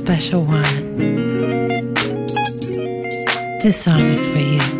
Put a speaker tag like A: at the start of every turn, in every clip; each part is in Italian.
A: special one. This song is for you.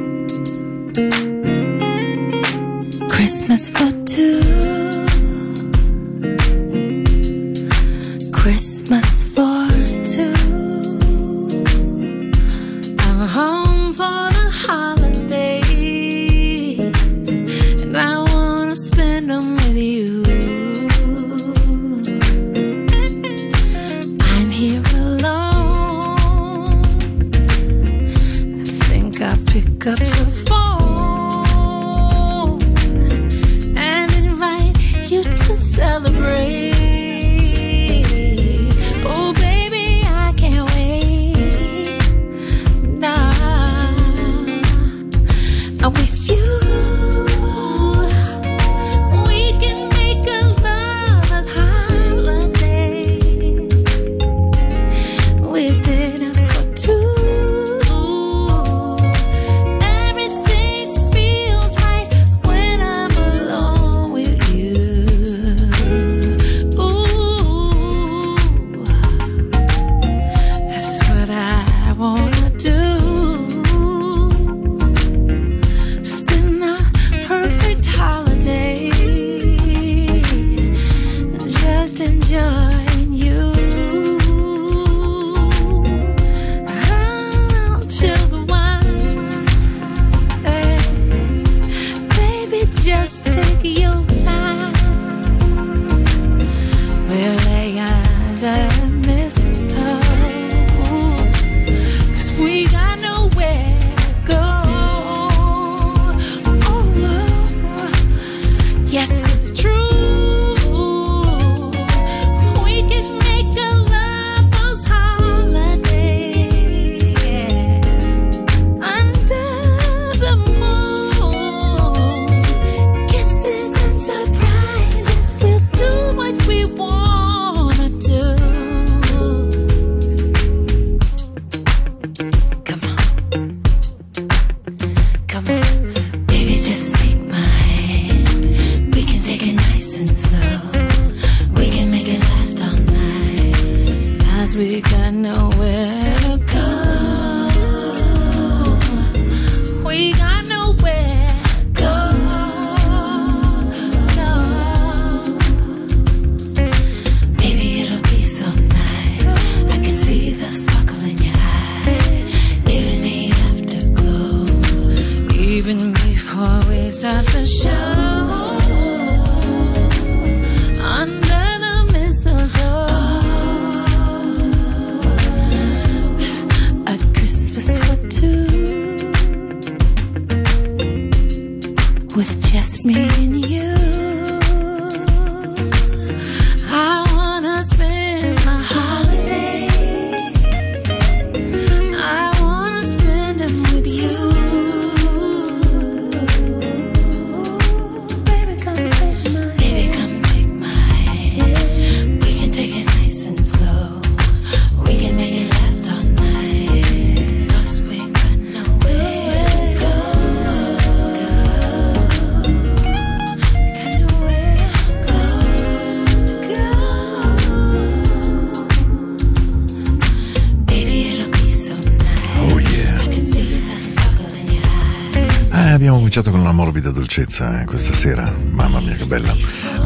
A: bellezza
B: eh, questa sera, mamma mia che bella.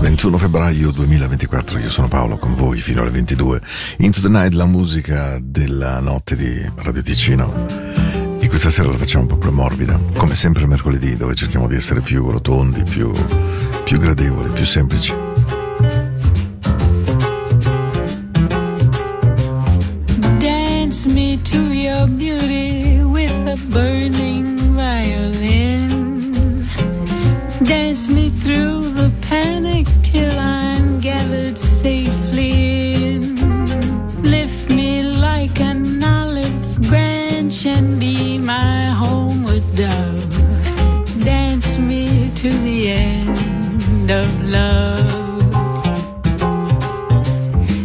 B: 21 febbraio 2024, io sono Paolo con voi fino alle 22. Into the Night, la musica della notte di Radio Ticino. E questa sera la facciamo un po' più morbida, come sempre mercoledì, dove cerchiamo di essere più rotondi, più, più gradevoli, più semplici.
C: dance me to the end of love.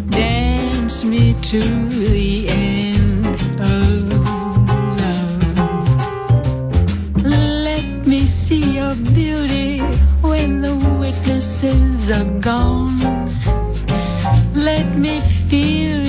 C: Dance me to the end of love. Let me see your beauty when the witnesses are gone. Let me feel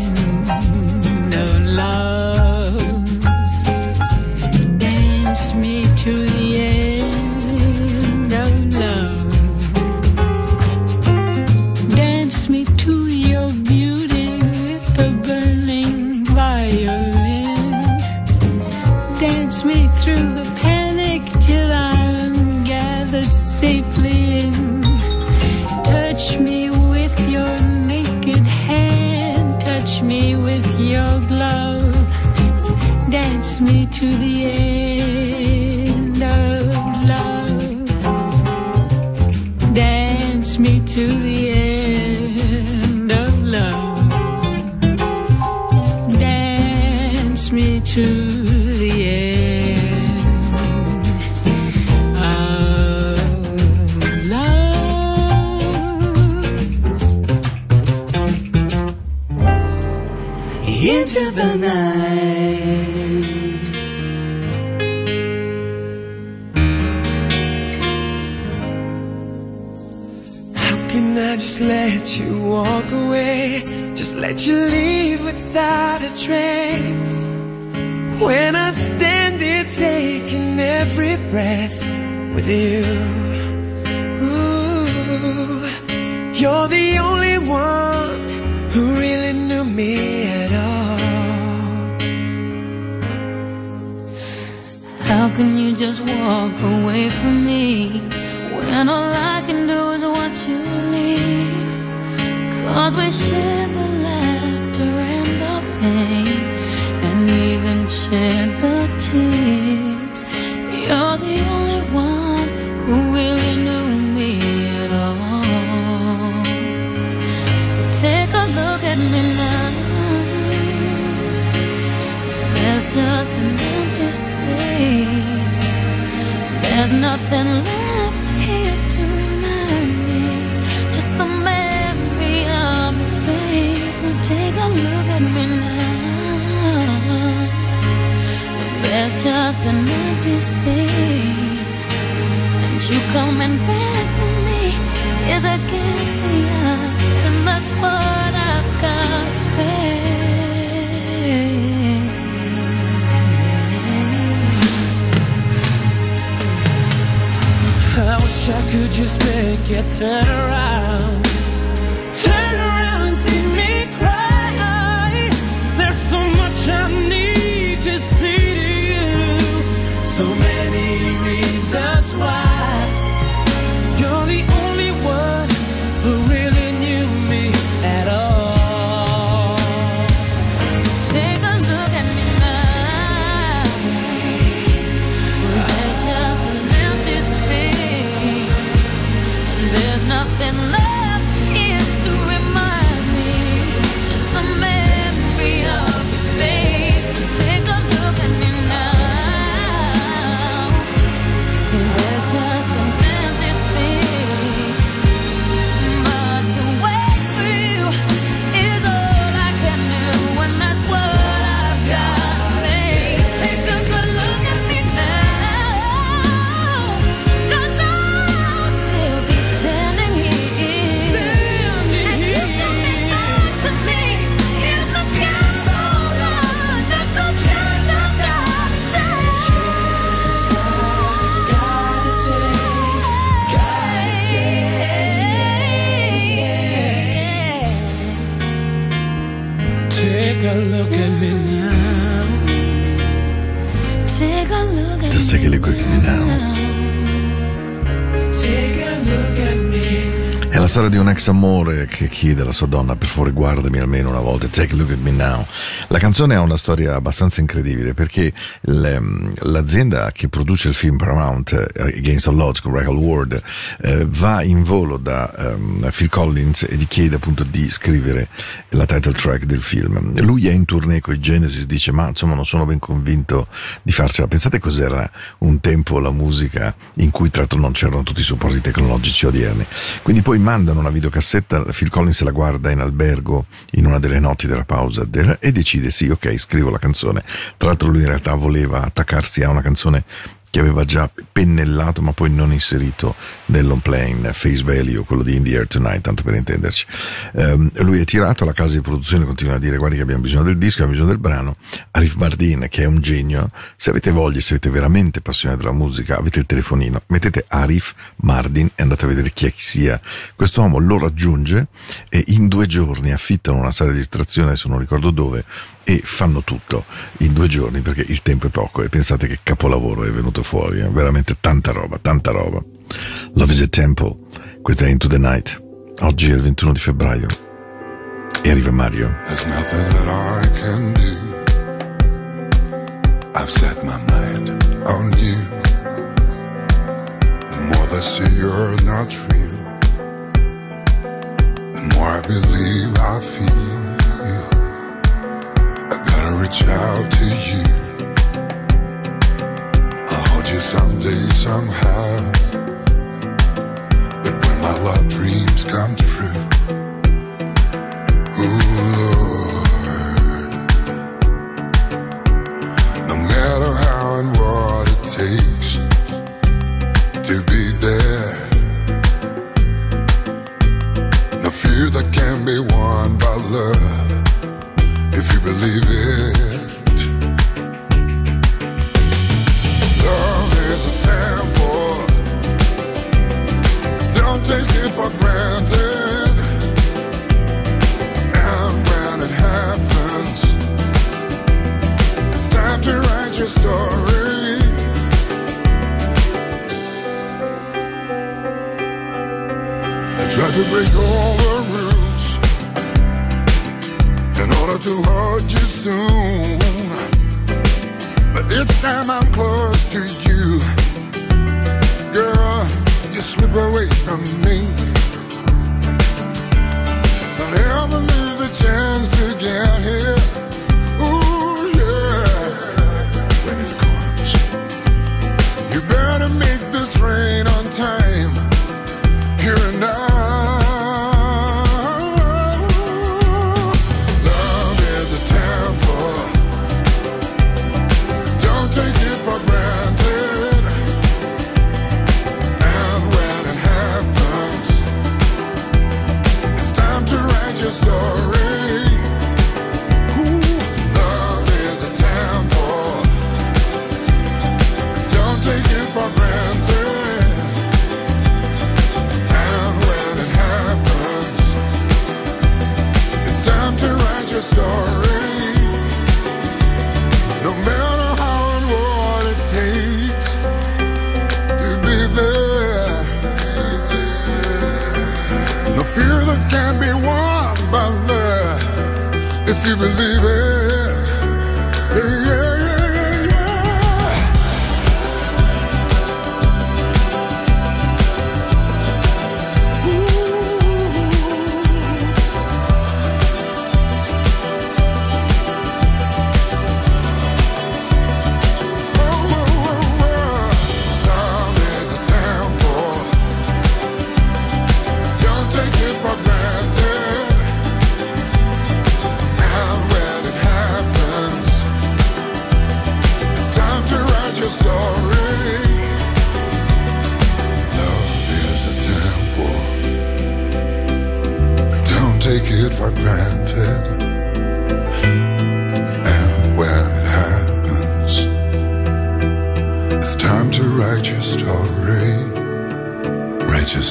D: When I stand here taking every breath with you. Ooh, you're the only one who really knew me at all.
E: How can you just walk away from me when all I can do is watch you leave? Cause we share the share the tears. You're the only one who really knew me at all. So take a look at me now. There's just an empty space. There's nothing left here to remind me. Just the memory of your face. So take a look at me now. There's just an empty space. And you coming back to me is against the odds. And that's what I've got face.
D: I wish I could just make you turn around.
B: Ex amore che chiede alla sua donna per favore guardami almeno una volta, take a look at me now. La canzone ha una storia abbastanza incredibile perché l- l'azienda che produce il film Paramount eh, Against All Odds con Michael Ward eh, va in volo da ehm, Phil Collins e gli chiede appunto di scrivere la title track del film. Lui è in tournée con i Genesis, dice ma insomma non sono ben convinto di farcela. Pensate cos'era un tempo la musica in cui tra l'altro non c'erano tutti i supporti tecnologici odierni. Quindi poi mandano una videocassetta, Phil Collins la guarda in albergo in una delle notti della pausa e decide sì ok scrivo la canzone. Tra l'altro lui in realtà voleva attaccarsi a una canzone che aveva già pennellato ma poi non inserito nell'on playing Face Value, quello di In the Air Tonight, tanto per intenderci. Ehm, lui è tirato, la casa di produzione continua a dire guardi che abbiamo bisogno del disco, abbiamo bisogno del brano. Arif Bardin, che è un genio, se avete voglia, se avete veramente passione della musica, avete il telefonino, mettete Arif Mardin e andate a vedere chi è chi sia. Quest'uomo lo raggiunge e in due giorni affittano una sala di distrazione, adesso non ricordo dove, e fanno tutto in due giorni perché il tempo è poco e pensate che capolavoro è venuto fuori, eh? veramente tanta roba, tanta roba. Love is a Temple, questa è Into the Night, oggi è il 21 di febbraio e arriva Mario.
F: There's nothing that I can do. I've set my mind on you. The more they say you're not real, the more I believe I feel. I gotta reach out to you. I'll hold you someday, somehow. But when my love dreams come true, Ooh, Lord. Believe it. Love is a temple. Don't take it for granted. And when it happens, it's time to write your story. I tried to break all to hold you soon. But each time I'm close to you, girl, you slip away from me.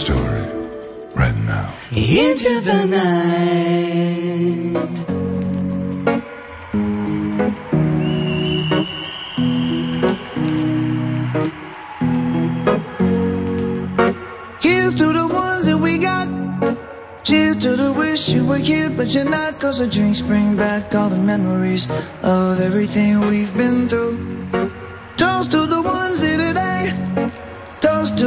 F: story right now. Into the night. Here's to the ones that we got. Cheers to the wish
D: you were here,
G: but you're not. Cause the drinks bring back all the memories of everything we've been through.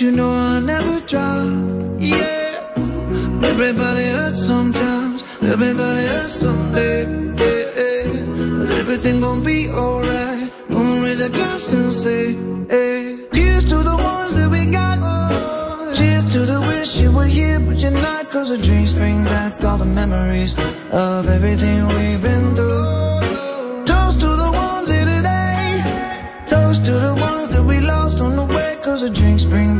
G: You know I'll never drop. Yeah, everybody hurts sometimes, everybody hurts someday. Yeah, yeah. But everything gon' be alright. Gonna raise a glass and say, hey. Here's to the ones that we got. Cheers to the wish you were here, but you're not. Cause the drinks bring back all the memories of everything we've been through. Toast to the ones here today. Toast to the ones that we lost on the way. Cause the drinks bring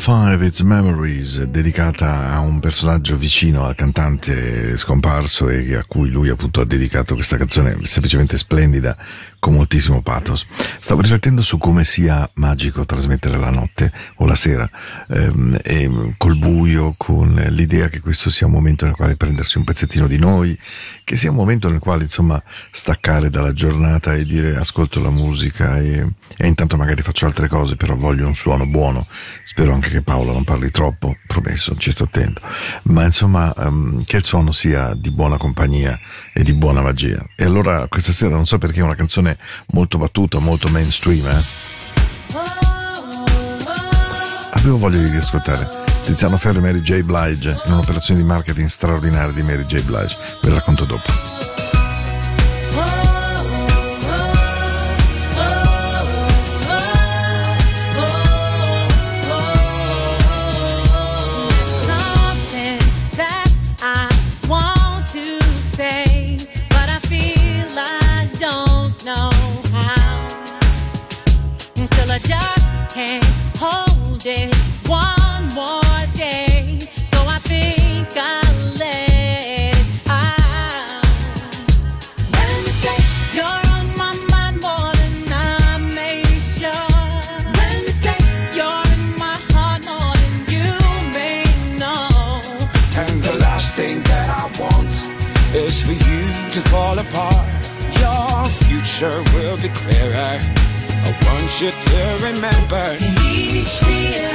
B: 2005 It's Memories, dedicata a un personaggio vicino al cantante scomparso e a cui lui appunto ha dedicato questa canzone semplicemente splendida con moltissimo pathos. Stavo riflettendo su come sia magico trasmettere la notte o la sera, ehm, col buio, con l'idea che questo sia un momento nel quale prendersi un pezzettino di noi, che sia un momento nel quale insomma staccare dalla giornata e dire ascolto la musica e, e intanto magari faccio altre cose, però voglio un suono buono, spero anche che Paolo non parli troppo, promesso, ci sto attento. Ma insomma, ehm, che il suono sia di buona compagnia e di buona magia. E allora questa sera non so perché è una canzone molto battuta, molto mainstream, eh? Avevo voglia di riascoltare Tiziano Ferro e Mary J. Blige in un'operazione di marketing straordinaria di Mary J. Blige. Ve la racconto dopo.
D: Future will be clearer. I want you to remember.
E: In each fear,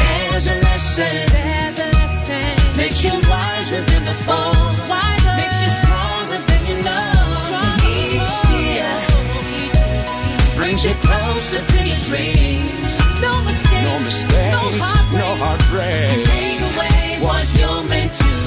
E: there's a lesson. There's a lesson. Makes you wiser than before. Wiser. Makes you stronger than you know. In each tear, brings you closer to your dreams. No mistakes.
D: No mistakes,
E: No heartbreak.
H: no
A: heartbreak.
H: Can take away what you're meant to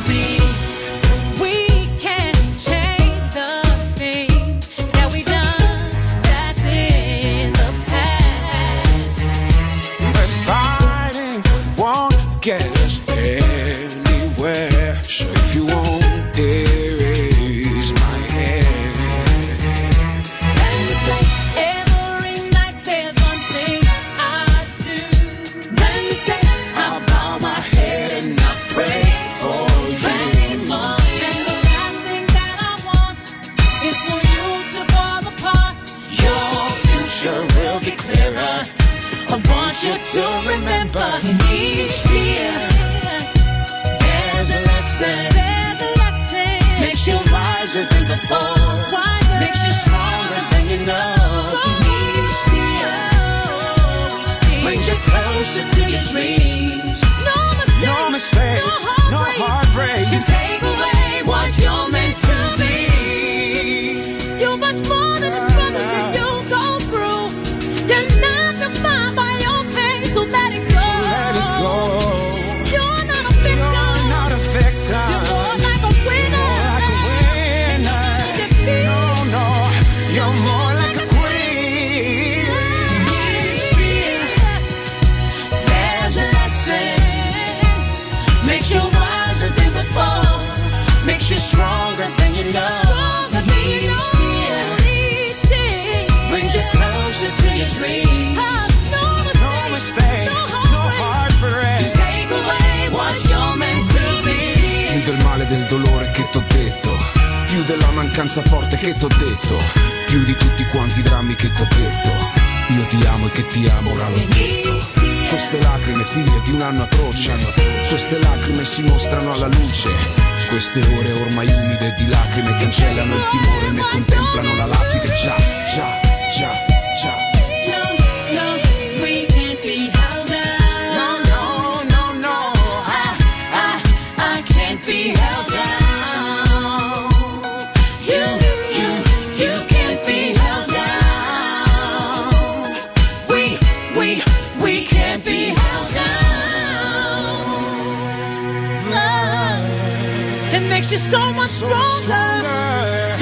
A: stronger.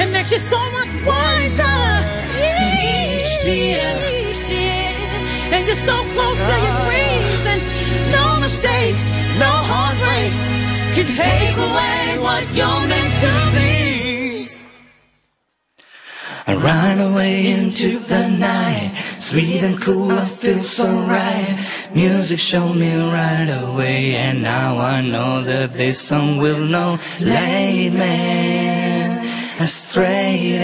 H: It makes you so much wiser each day, And you're so close to your dreams, and no mistake, no heartbreak can take away what you're meant to be.
I: I run away into the night. Sweet and cool, I feel so right. Music showed me right away, and now I know that this song will know. Late man, me astray.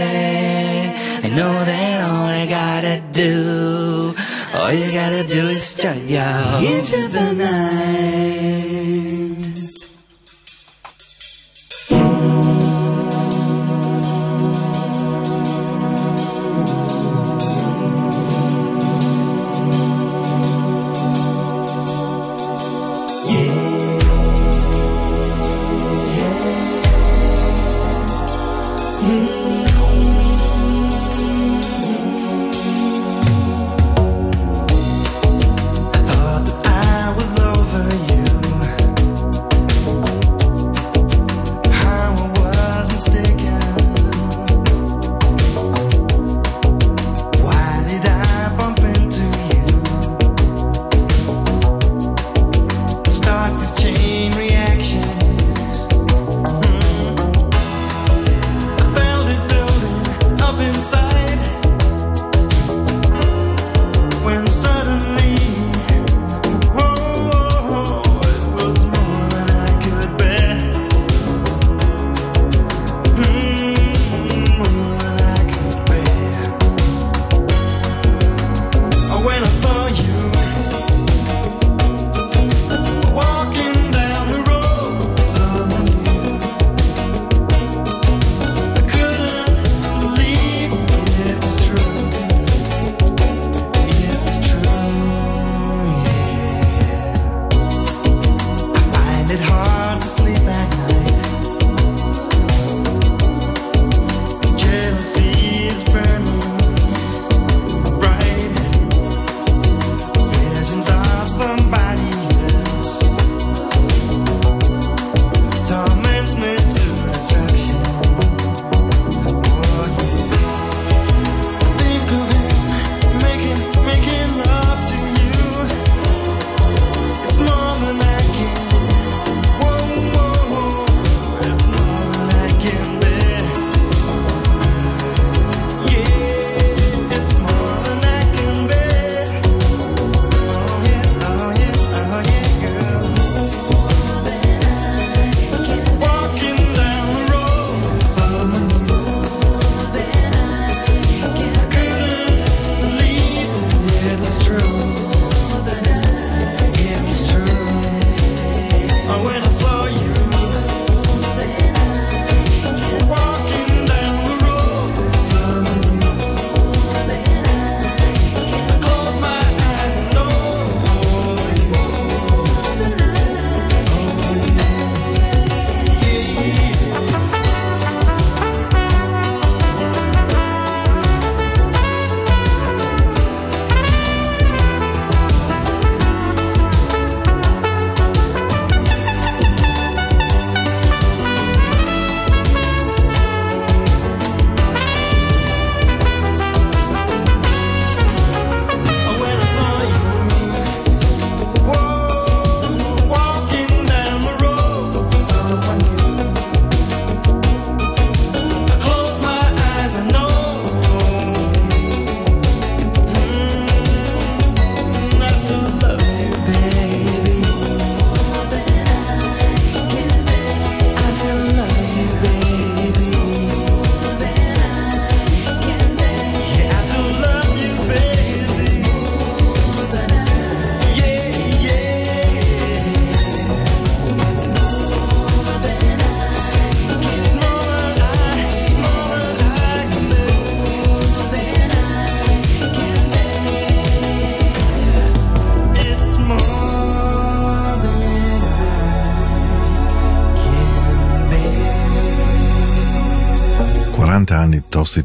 I: I know that all I gotta do, all you gotta do is turn you into the night.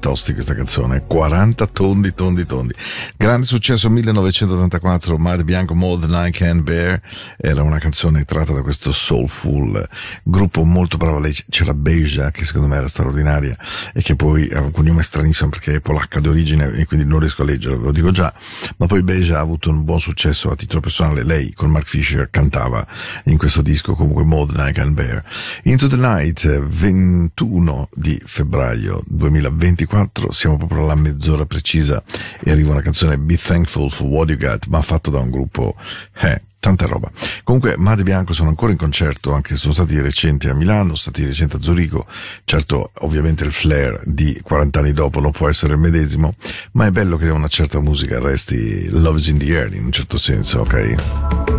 I: Tosti questa canzone, 40 tondi tondi tondi. Grande successo 1984, Mare Bianco More Than I Can Bear, era una canzone tratta da questo soulful gruppo molto bravo, lei c'era Beja che secondo me era straordinaria e che poi ha un cognome stranissimo perché è polacca d'origine e quindi non riesco a leggerlo, ve lo dico già, ma poi Beja ha avuto un buon successo a titolo personale, lei con Mark Fisher cantava in questo disco comunque More Than I Can Bear. Into the Night, 21 di febbraio 2024, siamo proprio alla mezz'ora precisa e arriva una canzone Be Thankful for What You Got, ma fatto da un gruppo, eh, tanta roba. Comunque, Made Bianco sono ancora in concerto, anche se sono stati recenti a Milano, sono stati recenti a Zurigo. Certo, ovviamente il flair di 40 anni dopo non può essere il medesimo, ma è bello che una certa musica resti Love is in the air in un certo senso, ok?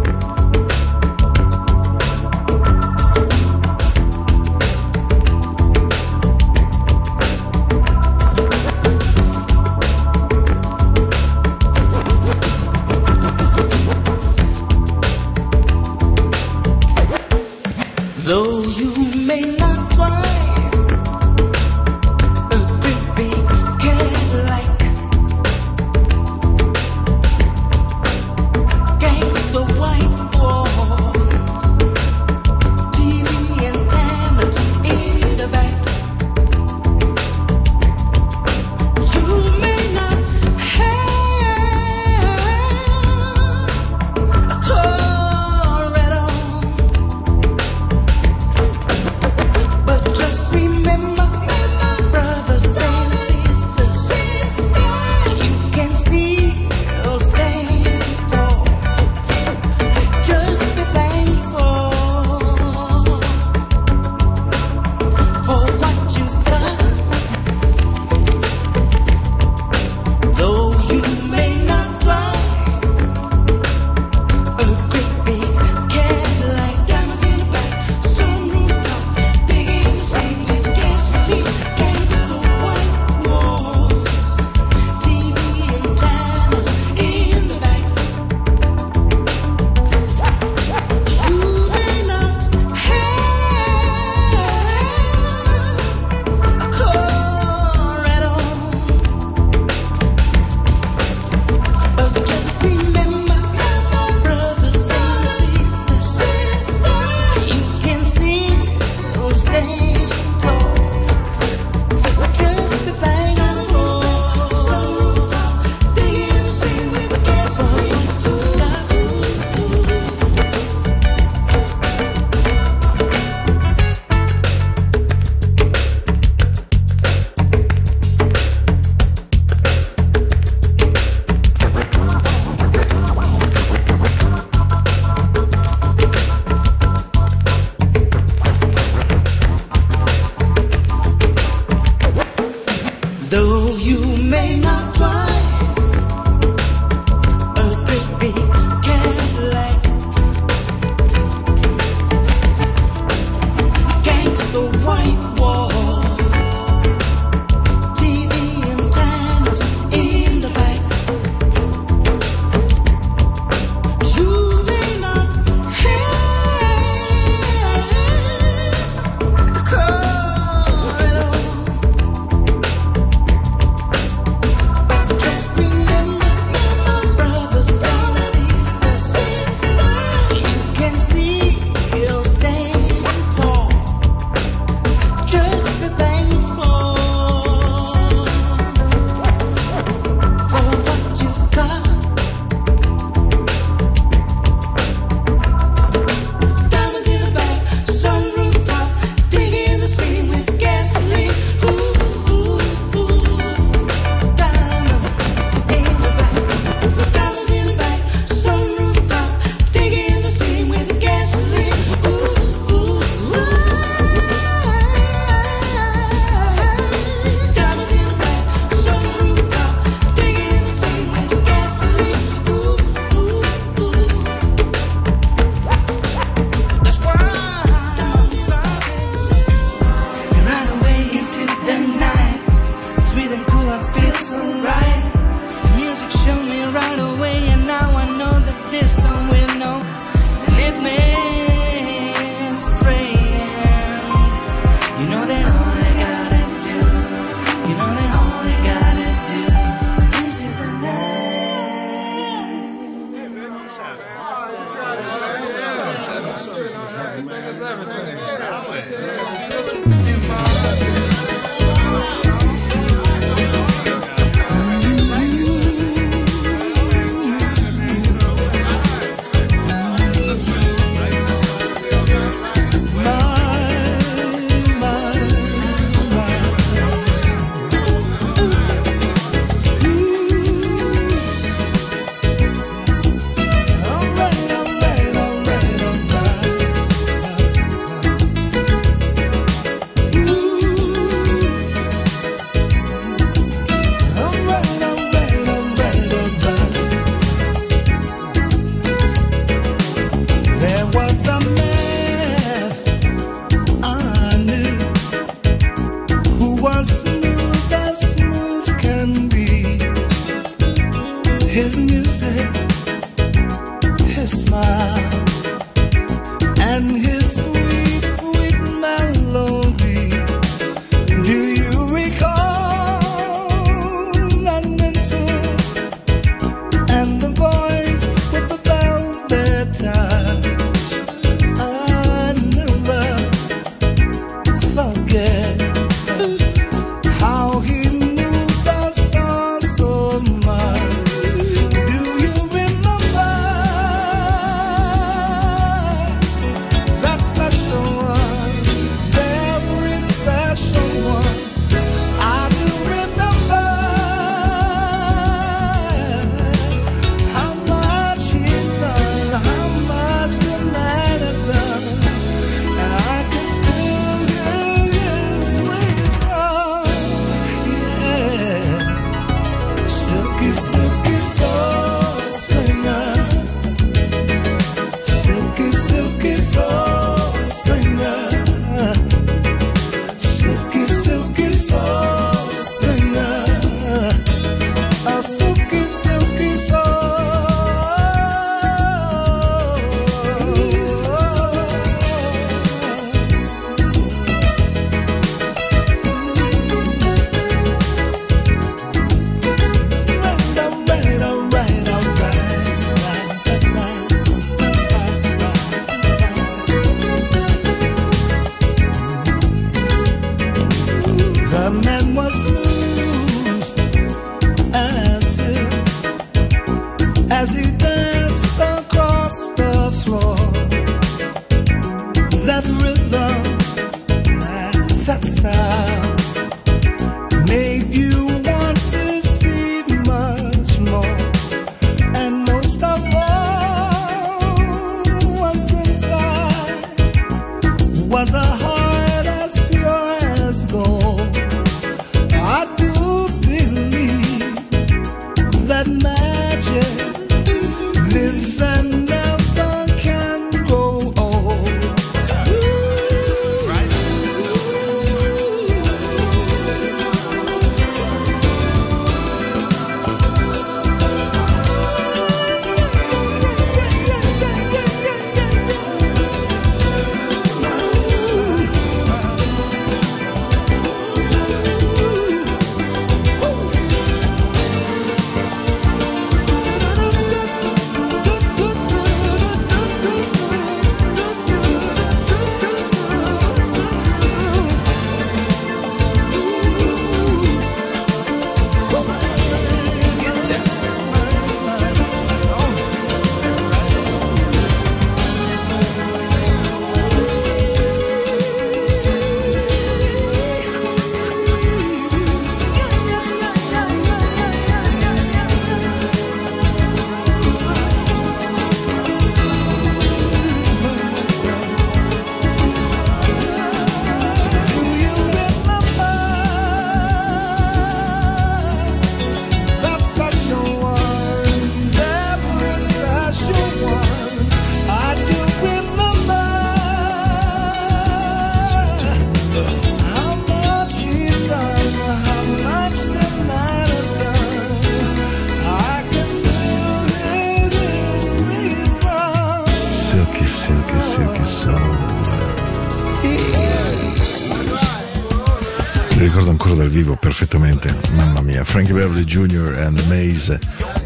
B: Perfettamente, mamma mia. Frankie Beverly Jr. and the Maze,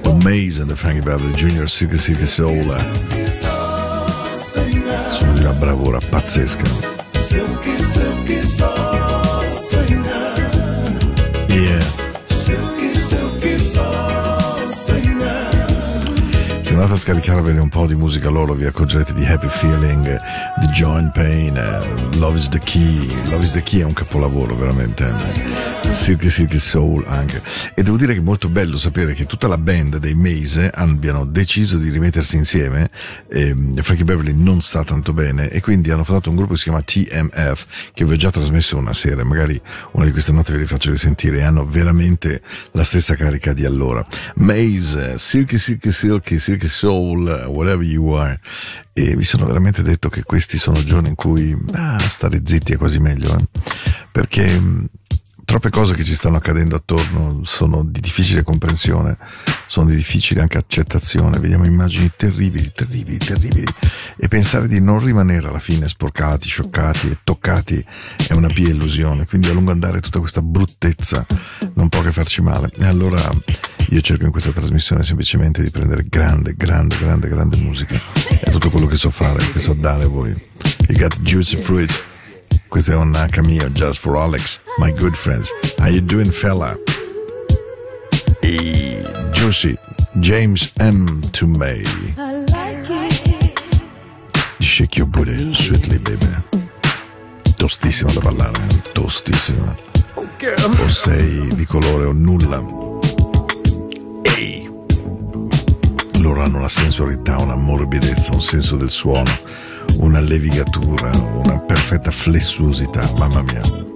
B: o Maze and Frankie Beverly Jr. Silky, silky soul. Sono di una bravura pazzesca.
J: Silky, silky soul
B: andate a scaricarvene un po' di musica loro vi accorgerete di Happy Feeling, di Joint Pain, Love is the Key. Love is the Key è un capolavoro veramente. Silky Silky Soul anche. E devo dire che è molto bello sapere che tutta la band dei Maze abbiano deciso di rimettersi insieme. ehm, Frankie Beverly non sta tanto bene e quindi hanno fatto un gruppo che si chiama TMF che vi ho già trasmesso una sera. Magari una di queste note ve li faccio risentire hanno veramente la stessa carica di allora. Maze, Silky Silky Silky, Silky Soul, whatever you are. E mi sono veramente detto che questi sono giorni in cui ah, stare zitti è quasi meglio, eh? perché mh, troppe cose che ci stanno accadendo attorno sono di difficile comprensione, sono di difficile anche accettazione. Vediamo immagini terribili, terribili, terribili. E pensare di non rimanere alla fine sporcati, scioccati e toccati è una pia illusione. Quindi a lungo andare tutta questa bruttezza non può che farci male. E allora io cerco in questa trasmissione semplicemente di prendere grande, grande, grande, grande musica. È tutto quello che so fare, che so dare a voi. You got juicy fruit. Questo è un cameo just for Alex, my good friends. How you doing, fella? E Josie, James M. to May.
E: I like it.
B: Shake your booty, sweetly, baby. Tostissima da ballare, tostissima. O sei di colore o nulla. Ehi. Loro hanno una sensualità, una morbidezza, un senso del suono, una levigatura, una perfetta flessuosità, mamma mia.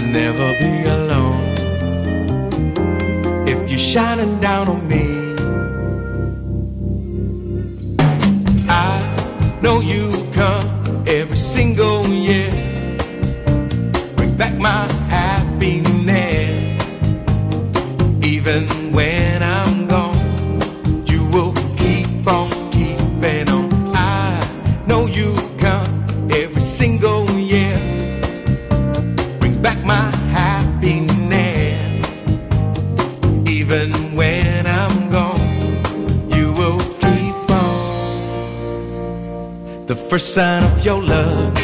K: I'd never be alone if you're shining down on me. I know you come every single year, bring back my sign of your love.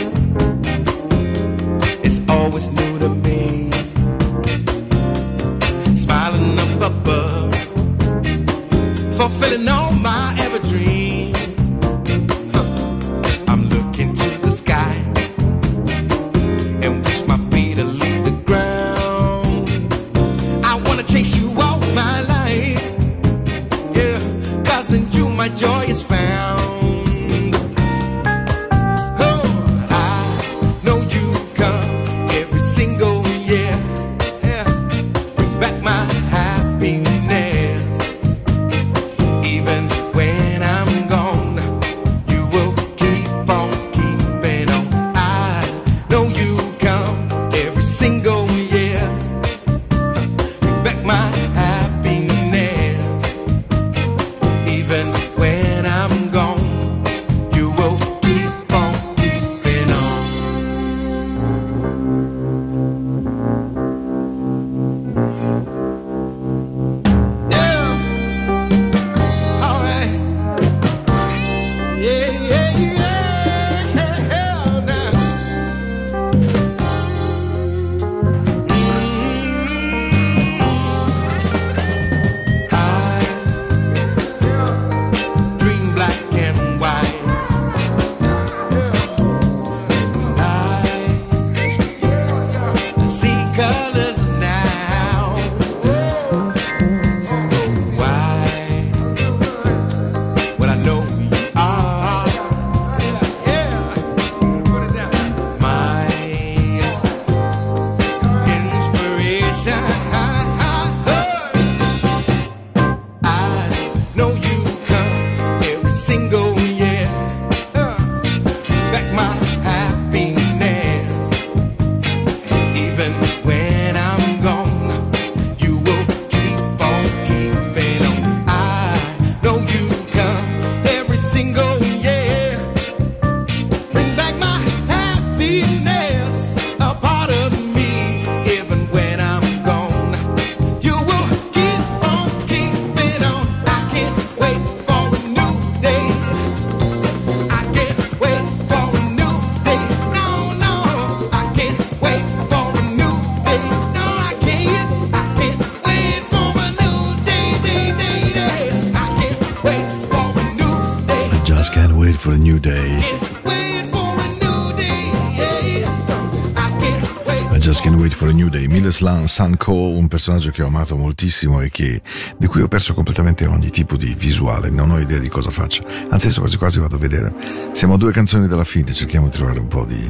B: Ruslan Sanko, un personaggio che ho amato moltissimo e che, di cui ho perso completamente ogni tipo di visuale, non ho idea di cosa faccia, anzi adesso quasi quasi vado a vedere. Siamo a due canzoni dalla fine, cerchiamo di trovare un po' di,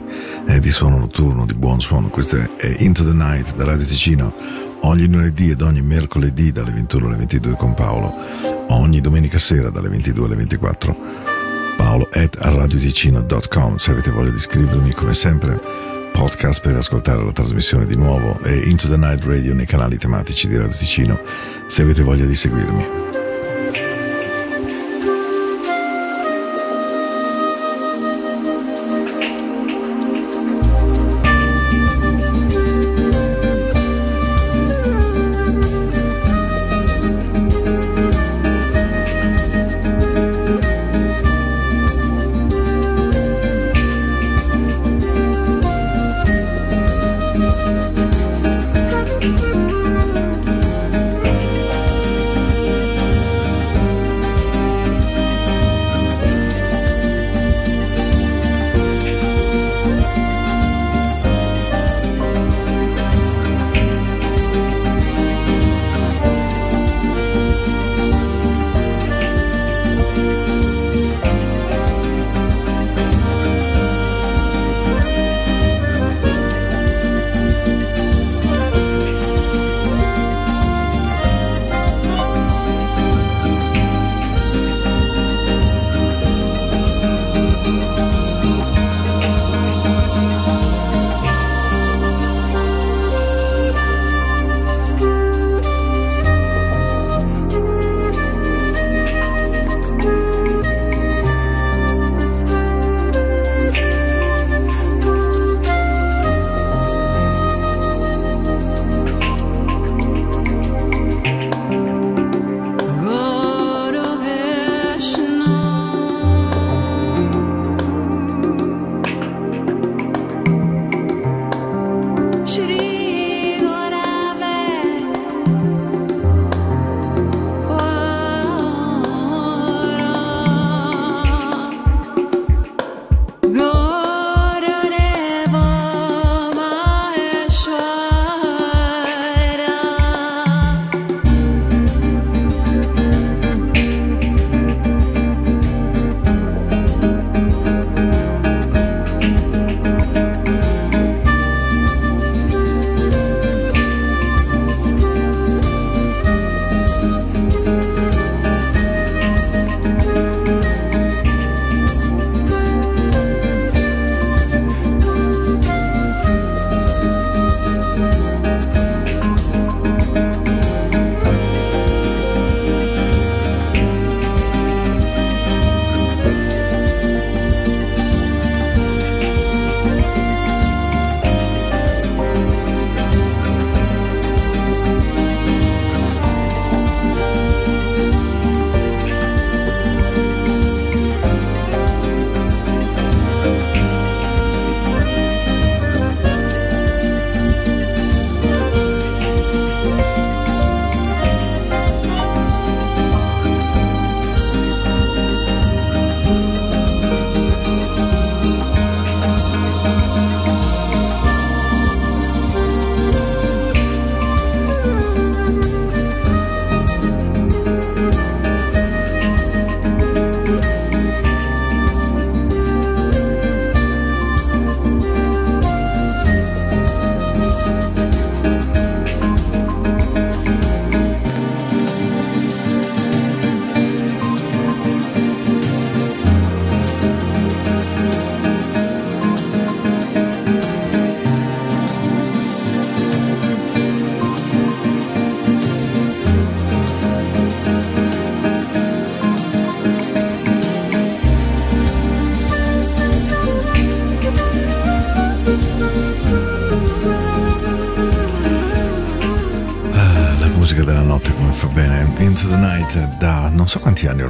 B: eh, di suono notturno, di buon suono. Questo è Into the Night da Radio Ticino, ogni lunedì ed ogni mercoledì dalle 21 alle 22 con Paolo, ogni domenica sera dalle 22 alle 24 paolo at radioticino.com se avete voglia di scrivermi come sempre podcast per ascoltare la trasmissione di nuovo e Into the Night Radio nei canali tematici di Radio Ticino se avete voglia di seguirmi.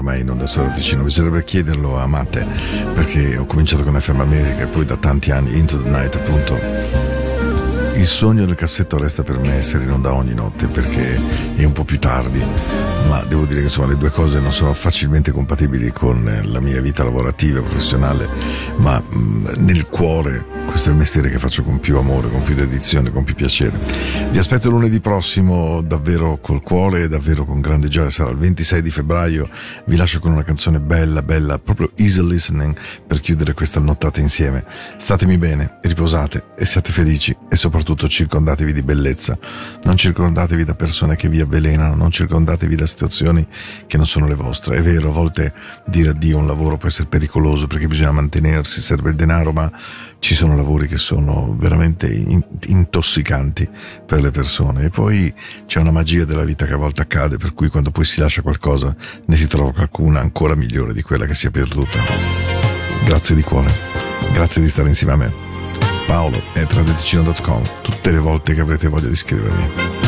E: Ormai in onda su Radio Ticino, bisognerebbe chiederlo a Matte perché ho cominciato con FM America e poi da tanti anni Into the Night appunto. Il sogno del cassetto resta per me essere in onda ogni notte perché è un po' più tardi, ma devo dire che insomma le due cose non sono facilmente compatibili con la mia vita lavorativa, professionale, ma mh, nel cuore questo è il mestiere che faccio con più amore, con più dedizione, con più piacere. Vi aspetto lunedì prossimo davvero col cuore e davvero con grande gioia, sarà il 26 di febbraio, vi lascio con una canzone bella, bella, proprio easy listening per chiudere questa nottata insieme. Statemi bene, riposate e siate felici e soprattutto circondatevi di bellezza, non circondatevi da persone che vi avvelenano, non circondatevi da situazioni che non sono le vostre. È vero, a volte dire addio a un lavoro può essere pericoloso perché bisogna mantenersi, serve il denaro, ma ci sono lavori che sono veramente in- intossicanti per le persone e poi c'è una magia della vita che a volte accade per cui quando poi si lascia qualcosa ne si trova qualcuna ancora migliore di quella che si è perduta. Grazie di cuore, grazie di stare insieme a me. Paolo è traditicino.com tutte le volte che avrete voglia di scrivermi.